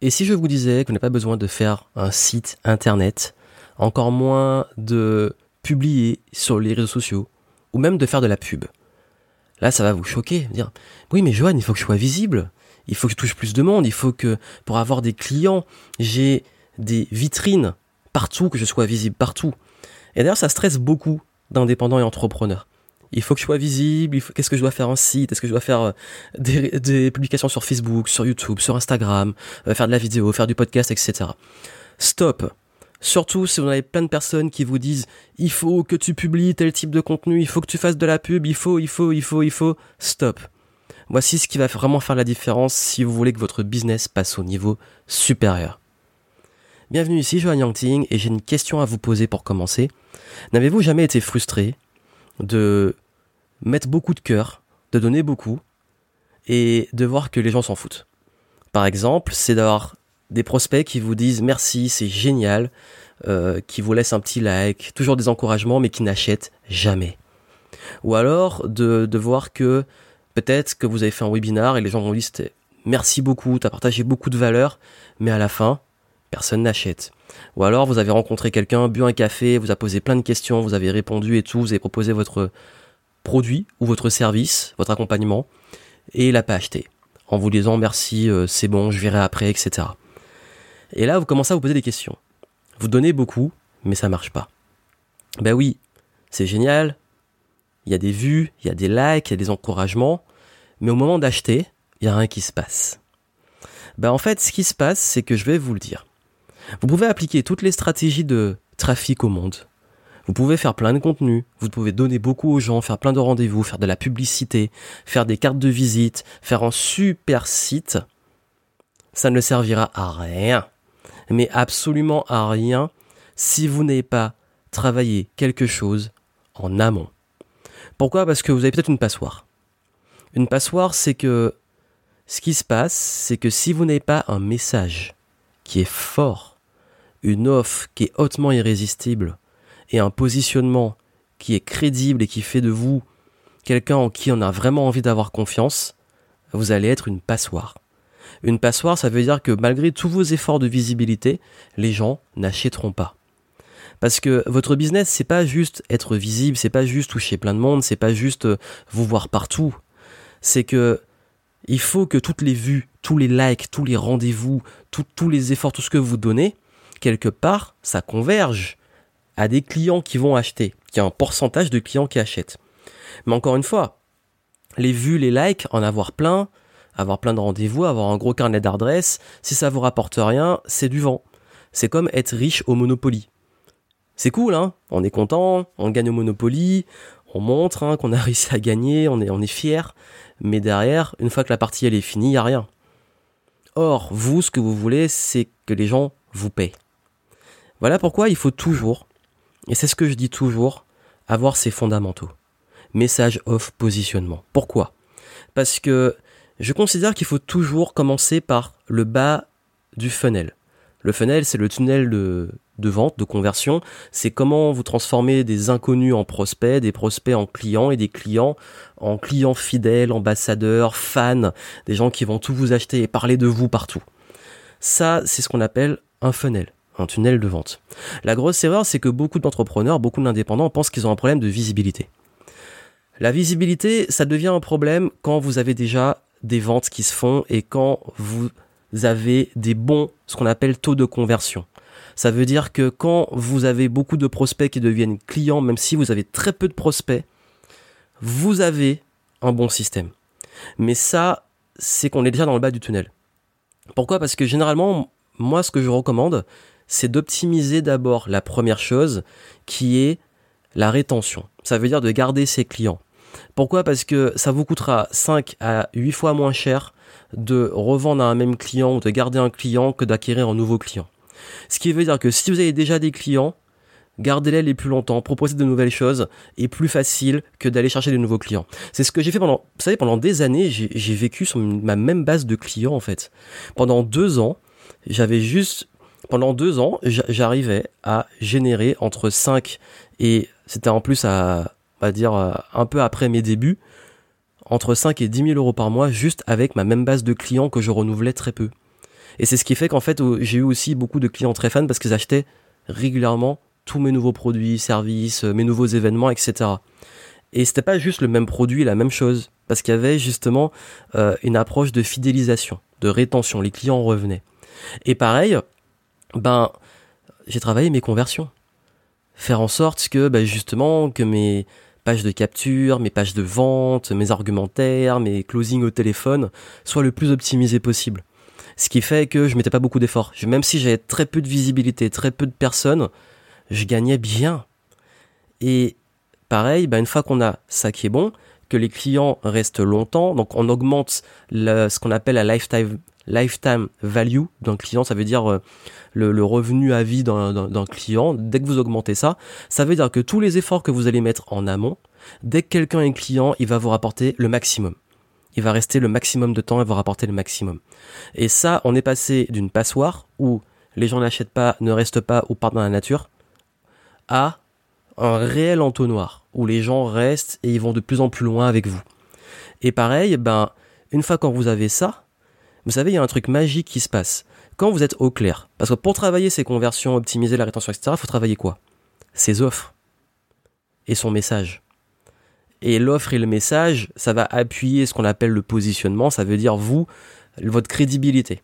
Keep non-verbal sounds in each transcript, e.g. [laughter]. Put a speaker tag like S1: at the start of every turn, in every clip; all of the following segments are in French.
S1: Et si je vous disais vous n'avez pas besoin de faire un site internet, encore moins de publier sur les réseaux sociaux, ou même de faire de la pub. Là, ça va vous choquer, dire oui, mais Johan, il faut que je sois visible, il faut que je touche plus de monde, il faut que pour avoir des clients, j'ai des vitrines partout, que je sois visible partout. Et d'ailleurs, ça stresse beaucoup d'indépendants et entrepreneurs. Il faut que je sois visible, qu'est-ce que je dois faire un site, est-ce que je dois faire euh, des, publications sur Facebook, sur YouTube, sur Instagram, euh, faire de la vidéo, faire du podcast, etc. Stop. Surtout si vous avez plein de personnes qui vous disent il faut que tu publies tel type de contenu, il faut que tu fasses de la pub, il faut, il faut, il faut, il faut. Stop. Voici ce qui va vraiment faire la différence si vous voulez que votre business passe au niveau supérieur. Bienvenue ici, Johan Yangting, et j'ai une question à vous poser pour commencer. N'avez-vous jamais été frustré de mettre beaucoup de cœur, de donner beaucoup, et de voir que les gens s'en foutent Par exemple, c'est d'avoir des prospects qui vous disent merci, c'est génial, euh, qui vous laissent un petit like, toujours des encouragements, mais qui n'achètent jamais. Ou alors de, de voir que peut-être que vous avez fait un webinar et les gens vont dire merci beaucoup, tu as partagé beaucoup de valeur, mais à la fin, personne n'achète. Ou alors vous avez rencontré quelqu'un, bu un café, vous a posé plein de questions, vous avez répondu et tout, vous avez proposé votre produit ou votre service, votre accompagnement, et il n'a pas acheté. En vous disant merci, euh, c'est bon, je verrai après, etc. Et là, vous commencez à vous poser des questions. Vous donnez beaucoup, mais ça marche pas. Ben oui, c'est génial. Il y a des vues, il y a des likes, il y a des encouragements, mais au moment d'acheter, il y a rien qui se passe. Ben en fait, ce qui se passe, c'est que je vais vous le dire. Vous pouvez appliquer toutes les stratégies de trafic au monde. Vous pouvez faire plein de contenu, vous pouvez donner beaucoup aux gens, faire plein de rendez-vous, faire de la publicité, faire des cartes de visite, faire un super site. Ça ne servira à rien mais absolument à rien si vous n'avez pas travaillé quelque chose en amont. Pourquoi? Parce que vous avez peut-être une passoire. Une passoire, c'est que ce qui se passe, c'est que si vous n'avez pas un message qui est fort, une offre qui est hautement irrésistible, et un positionnement qui est crédible et qui fait de vous quelqu'un en qui on a vraiment envie d'avoir confiance, vous allez être une passoire. Une passoire, ça veut dire que malgré tous vos efforts de visibilité, les gens n'achèteront pas. Parce que votre business, c'est pas juste être visible, c'est pas juste toucher plein de monde, c'est pas juste euh, vous voir partout. C'est que il faut que toutes les vues, tous les likes, tous les rendez-vous, tous les efforts, tout ce que vous donnez, quelque part, ça converge à des clients qui vont acheter, qu'il y a un pourcentage de clients qui achètent. Mais encore une fois, les vues, les likes, en avoir plein, avoir plein de rendez-vous, avoir un gros carnet d'adresses, si ça vous rapporte rien, c'est du vent. C'est comme être riche au Monopoly. C'est cool, hein On est content, on gagne au Monopoly, on montre hein, qu'on a [laughs] réussi à gagner, on est, on est fier. Mais derrière, une fois que la partie elle est finie, il n'y a rien. Or, vous, ce que vous voulez, c'est que les gens vous paient. Voilà pourquoi il faut toujours, et c'est ce que je dis toujours, avoir ses fondamentaux. Message off positionnement. Pourquoi? Parce que je considère qu'il faut toujours commencer par le bas du funnel. Le funnel, c'est le tunnel de, vente, de conversion. C'est comment vous transformez des inconnus en prospects, des prospects en clients et des clients en clients fidèles, ambassadeurs, fans, des gens qui vont tout vous acheter et parler de vous partout. Ça, c'est ce qu'on appelle un funnel, un tunnel de vente. La grosse erreur, c'est que beaucoup d'entrepreneurs, beaucoup d'indépendants pensent qu'ils ont un problème de visibilité. La visibilité, ça devient un problème quand vous avez déjà des ventes qui se font et quand vous avez des bons, ce qu'on appelle taux de conversion. Ça veut dire que quand vous avez beaucoup de prospects qui deviennent clients, même si vous avez très peu de prospects, vous avez un bon système. Mais ça, c'est qu'on est déjà dans le bas du tunnel. Pourquoi? Parce que généralement, moi, ce que je recommande, c'est d'optimiser d'abord la première chose, qui est la rétention. Ça veut dire de garder ses clients. Pourquoi? Parce que ça vous coûtera 5 à 8 fois moins cher de revendre à un même client ou de garder un client que d'acquérir un nouveau client. Ce qui veut dire que si vous avez déjà des clients, gardez-les les plus longtemps, proposez de nouvelles choses est plus facile que d'aller chercher de nouveaux clients. C'est ce que j'ai fait pendant, vous savez, pendant des années, j'ai vécu sur ma même base de clients en fait. Pendant deux ans, j'avais juste, pendant deux ans, j'arrivais à générer entre 5 et c'était en plus à, on va dire euh, un peu après mes débuts, entre 5 et 10 000 euros par mois juste avec ma même base de clients que je renouvelais très peu. Et c'est ce qui fait qu'en fait, j'ai eu aussi beaucoup de clients très fans parce qu'ils achetaient régulièrement tous mes nouveaux produits, services, mes nouveaux événements, etc. Et c'était pas juste le même produit, la même chose, parce qu'il y avait justement euh, une approche de fidélisation, de rétention. Les clients revenaient. Et pareil, ben, j'ai travaillé mes conversions, faire en sorte que, ben, justement, que mes pages de capture, mes pages de vente, mes argumentaires, mes closings au téléphone soient le plus optimisés possible. Ce qui fait que je mettais pas beaucoup d'efforts. Même si j'avais très peu de visibilité, très peu de personnes, je gagnais bien. Et pareil, bah une fois qu'on a ça qui est bon, que les clients restent longtemps, donc on augmente ce qu'on appelle la lifetime, lifetime value d'un client, ça veut dire euh, le, revenu à vie d'un client. Dès que vous augmentez ça, ça veut dire que tous les efforts que vous allez mettre en amont, dès que quelqu'un est client, il va vous rapporter le maximum il va rester le maximum de temps et va rapporter le maximum. Et ça, on est passé d'une passoire où les gens n'achètent pas, ne restent pas ou partent dans la nature, à un réel entonnoir où les gens restent et ils vont de plus en plus loin avec vous. Et pareil, ben, une fois quand vous avez ça, vous savez, il y a un truc magique qui se passe. Quand vous êtes au clair, parce que pour travailler ces conversions, optimiser la rétention, etc., il faut travailler quoi? Ses offres et son message. Et l'offre et le message, ça va appuyer ce qu'on appelle le positionnement, ça veut dire vous, votre crédibilité,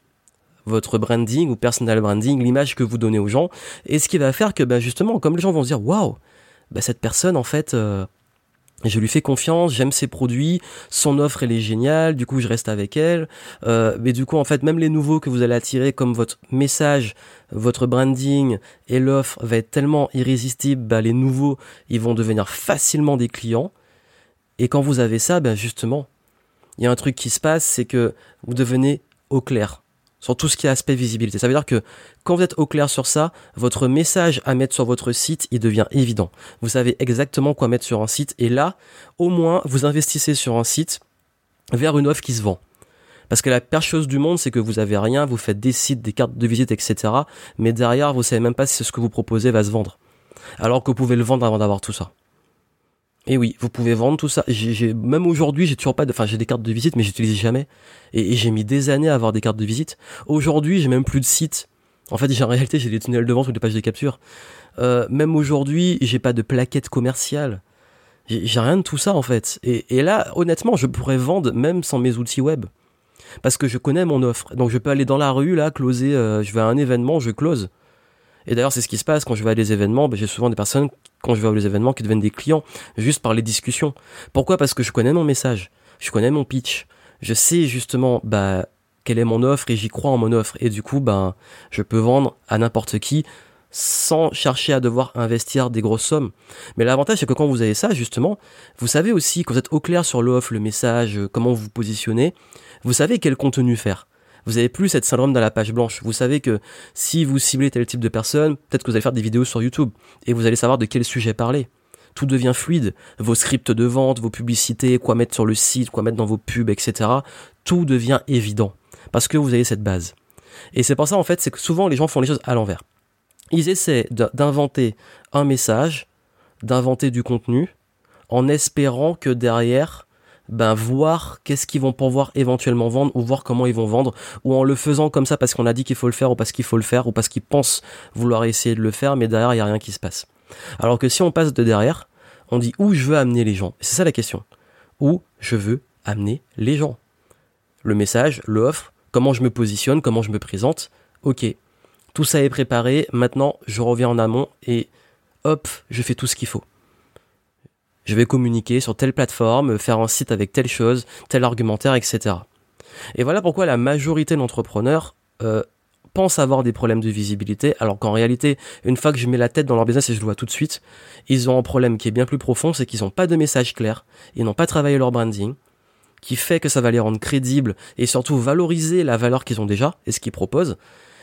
S1: votre branding ou personal branding, l'image que vous donnez aux gens, et ce qui va faire que ben justement, comme les gens vont se dire waouh, ben cette personne en fait, euh, je lui fais confiance, j'aime ses produits, son offre elle est géniale, du coup je reste avec elle. Euh, mais du coup en fait même les nouveaux que vous allez attirer, comme votre message, votre branding et l'offre va être tellement irrésistible, ben, les nouveaux ils vont devenir facilement des clients. Et quand vous avez ça, ben justement, il y a un truc qui se passe, c'est que vous devenez au clair sur tout ce qui est aspect visibilité. Ça veut dire que quand vous êtes au clair sur ça, votre message à mettre sur votre site, il devient évident. Vous savez exactement quoi mettre sur un site et là, au moins, vous investissez sur un site vers une offre qui se vend. Parce que la pire chose du monde, c'est que vous avez rien, vous faites des sites, des cartes de visite, etc. Mais derrière, vous savez même pas si ce que vous proposez va se vendre. Alors que vous pouvez le vendre avant d'avoir tout ça. Et oui, vous pouvez vendre tout ça. J'ai, même aujourd'hui, j'ai toujours pas de, enfin, j'ai des cartes de visite, mais j'utilise jamais. Et, j'ai mis des années à avoir des cartes de visite. Aujourd'hui, j'ai même plus de site. En fait, j'ai en réalité, j'ai des tunnels de vente ou des pages de capture. Euh, même aujourd'hui, j'ai pas de plaquette commerciale. J'ai, rien de tout ça, en fait. Et, et là, honnêtement, je pourrais vendre même sans mes outils web. Parce que je connais mon offre. Donc, je peux aller dans la rue, là, closer, euh, je vais à un événement, je close. Et d'ailleurs, c'est ce qui se passe quand je vais à des événements. Ben, j'ai souvent des personnes, quand je vais à des événements, qui deviennent des clients, juste par les discussions. Pourquoi? Parce que je connais mon message, je connais mon pitch, je sais justement bah, quelle est mon offre et j'y crois en mon offre. Et du coup, ben, je peux vendre à n'importe qui sans chercher à devoir investir des grosses sommes. Mais l'avantage, c'est que quand vous avez ça, justement, vous savez aussi, quand vous êtes au clair sur l'offre, le message, comment vous positionnez, vous savez quel contenu faire vous avez plus cette syndrome dans la page blanche. Vous savez que si vous ciblez tel type de personne, peut-être que vous allez faire des vidéos sur YouTube et vous allez savoir de quel sujet parler. Tout devient fluide. Vos scripts de vente, vos publicités, quoi mettre sur le site, quoi mettre dans vos pubs, etc. Tout devient évident parce que vous avez cette base. Et c'est pour ça en fait, c'est que souvent les gens font les choses à l'envers. Ils essaient d'inventer un message, d'inventer du contenu, en espérant que derrière ben voir qu'est-ce qu'ils vont pouvoir éventuellement vendre ou voir comment ils vont vendre ou en le faisant comme ça parce qu'on a dit qu'il faut le faire ou parce qu'il faut le faire ou parce qu'ils pensent vouloir essayer de le faire mais derrière il y a rien qui se passe. Alors que si on passe de derrière, on dit où je veux amener les gens? C'est ça la question. Où je veux amener les gens? Le message, l'offre, comment je me positionne, comment je me présente? OK. Tout ça est préparé, maintenant je reviens en amont et hop, je fais tout ce qu'il faut je vais communiquer sur telle plateforme, faire un site avec telle chose, tel argumentaire, etc. Et voilà pourquoi la majorité d'entrepreneurs euh, pensent avoir des problèmes de visibilité, alors qu'en réalité, une fois que je mets la tête dans leur business et je le vois tout de suite, ils ont un problème qui est bien plus profond, c'est qu'ils n'ont pas de message clair, ils n'ont pas travaillé leur branding, qui fait que ça va les rendre crédibles et surtout valoriser la valeur qu'ils ont déjà et ce qu'ils proposent.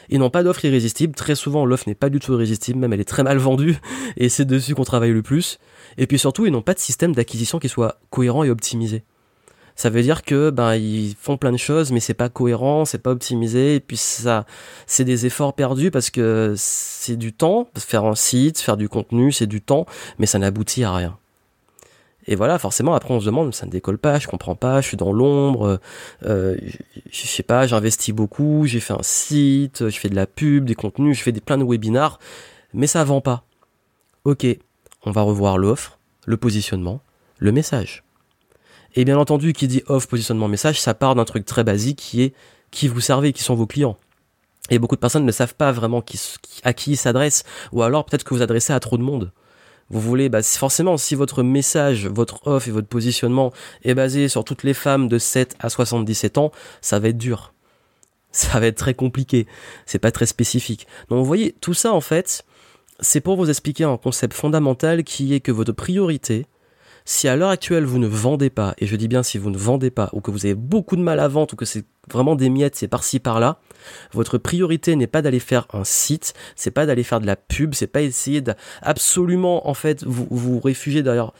S1: Ils n'ont pas d'offre irrésistible. Très souvent, l'offre n'est pas du tout irrésistible, même elle est très mal vendue et c'est dessus qu'on travaille le plus. Et puis surtout, ils n'ont pas de système d'acquisition qui soit cohérent et optimisé. Ça veut dire que ben ils font plein de choses, mais c'est pas cohérent, c'est pas optimisé, et puis ça, c'est des efforts perdus parce que c'est du temps, faire un site, faire du contenu, c'est du temps, mais ça n'aboutit à rien. Et voilà, forcément, après on se demande, ça ne décolle pas, je comprends pas, je suis dans l'ombre, euh, je, sais pas, j'investis beaucoup, j'ai fait un site, je fais de la pub, des contenus, je fais des plein de webinars, mais ça vend pas. Ok, on va revoir l'offre, le positionnement, le message. Et bien entendu, qui dit offre, positionnement, message, ça part d'un truc très basique qui est qui vous servez, qui sont vos clients. Et beaucoup de personnes ne savent pas vraiment à qui ils s'adressent, ou alors peut-être que vous adressez à trop de monde. Vous voulez, bah, forcément, si votre message, votre offre et votre positionnement est basé sur toutes les femmes de 7 à 77 ans, ça va être dur. Ça va être très compliqué. C'est pas très spécifique. Donc, vous voyez, tout ça, en fait, c'est pour vous expliquer un concept fondamental qui est que votre priorité, si à l'heure actuelle vous ne vendez pas, et je dis bien si vous ne vendez pas, ou que vous avez beaucoup de mal à vendre, ou que c'est vraiment des miettes, c'est par-ci par-là, votre priorité n'est pas d'aller faire un site, c'est pas d'aller faire de la pub, c'est pas essayer d'absolument en fait vous vous réfugier derrière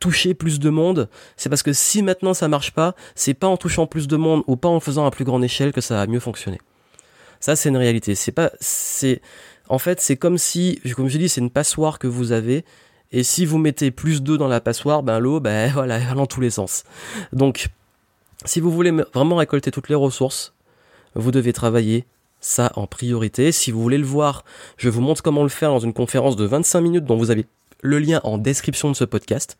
S1: toucher plus de monde, c'est parce que si maintenant ça marche pas, c'est pas en touchant plus de monde ou pas en faisant à plus grande échelle que ça va mieux fonctionner. Ça c'est une réalité, c'est pas c'est en fait, c'est comme si comme je dis, c'est une passoire que vous avez et si vous mettez plus d'eau dans la passoire, ben l'eau, ben [laughs] voilà, elle dans tous les sens. Donc, si vous voulez vraiment récolter toutes les ressources, vous devez travailler ça en priorité. Si vous voulez le voir, je vous montre comment le faire dans une conférence de 25 minutes dont vous avez le lien en description de ce podcast.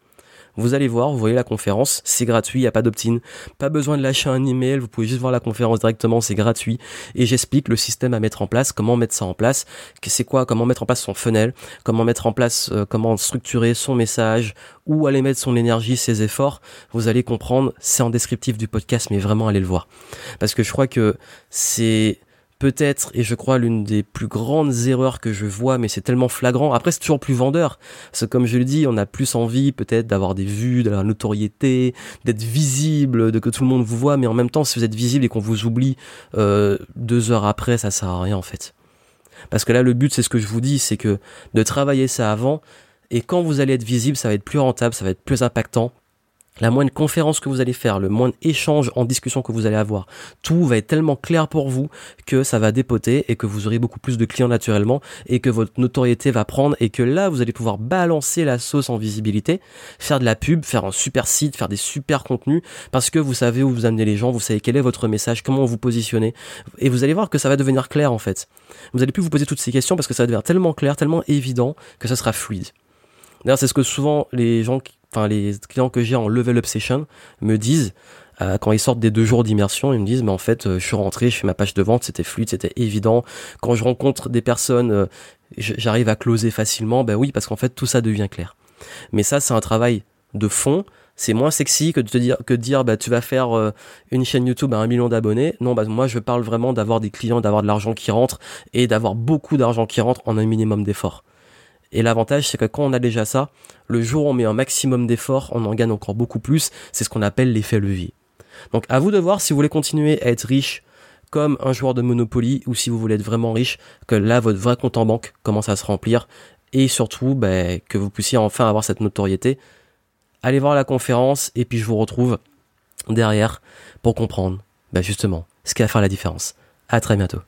S1: Vous allez voir, vous voyez la conférence, c'est gratuit, il n'y a pas d'opt-in, pas besoin de lâcher un email, vous pouvez juste voir la conférence directement, c'est gratuit. Et j'explique le système à mettre en place, comment mettre ça en place, c'est quoi, comment mettre en place son funnel, comment mettre en place, euh, comment structurer son message, où aller mettre son énergie, ses efforts. Vous allez comprendre, c'est en descriptif du podcast, mais vraiment allez le voir. Parce que je crois que c'est peut-être, et je crois, l'une des plus grandes erreurs que je vois, mais c'est tellement flagrant. Après, c'est toujours plus vendeur. Que comme je le dis, on a plus envie peut-être d'avoir des vues, de la notoriété, d'être visible, de que tout le monde vous voit, mais en même temps, si vous êtes visible et qu'on vous oublie euh, deux heures après, ça sert à rien en fait. Parce que là, le but, c'est ce que je vous dis, c'est que de travailler ça avant, et quand vous allez être visible, ça va être plus rentable, ça va être plus impactant, la moindre conférence que vous allez faire, le moindre échange en discussion que vous allez avoir, tout va être tellement clair pour vous que ça va dépoter et que vous aurez beaucoup plus de clients naturellement et que votre notoriété va prendre et que là vous allez pouvoir balancer la sauce en visibilité, faire de la pub, faire un super site, faire des super contenus parce que vous savez où vous amenez les gens, vous savez quel est votre message, comment vous positionnez et vous allez voir que ça va devenir clair en fait. Vous allez plus vous poser toutes ces questions parce que ça va devenir tellement clair, tellement évident que ça sera fluide. D'ailleurs, c'est ce que souvent les gens qui enfin les clients que j'ai en level up session me disent euh, quand ils sortent des deux jours d'immersion, ils me disent mais en fait euh, je suis rentré, je fais ma page de vente, c'était fluide, c'était évident. Quand je rencontre des personnes, euh, j'arrive à closer facilement. Ben oui, parce qu'en fait tout ça devient clair. Mais ça c'est un travail de fond. C'est moins sexy que de dire que dire bah tu vas faire une chaîne YouTube à un million d'abonnés. Non, bah moi je parle vraiment d'avoir des clients, d'avoir de l'argent qui rentre et d'avoir beaucoup d'argent qui rentre en un minimum d'efforts. Et l'avantage, c'est que quand on a déjà ça, le jour où on met un maximum d'efforts, on en gagne encore beaucoup plus. C'est ce qu'on appelle l'effet levier. Donc à vous de voir si vous voulez continuer à être riche comme un joueur de Monopoly ou si vous voulez être vraiment riche, que là votre vrai compte en banque commence à se remplir et surtout ben, que vous puissiez enfin avoir cette notoriété. Allez voir la conférence et puis je vous retrouve derrière pour comprendre ben, justement ce qui va faire la différence. À très bientôt.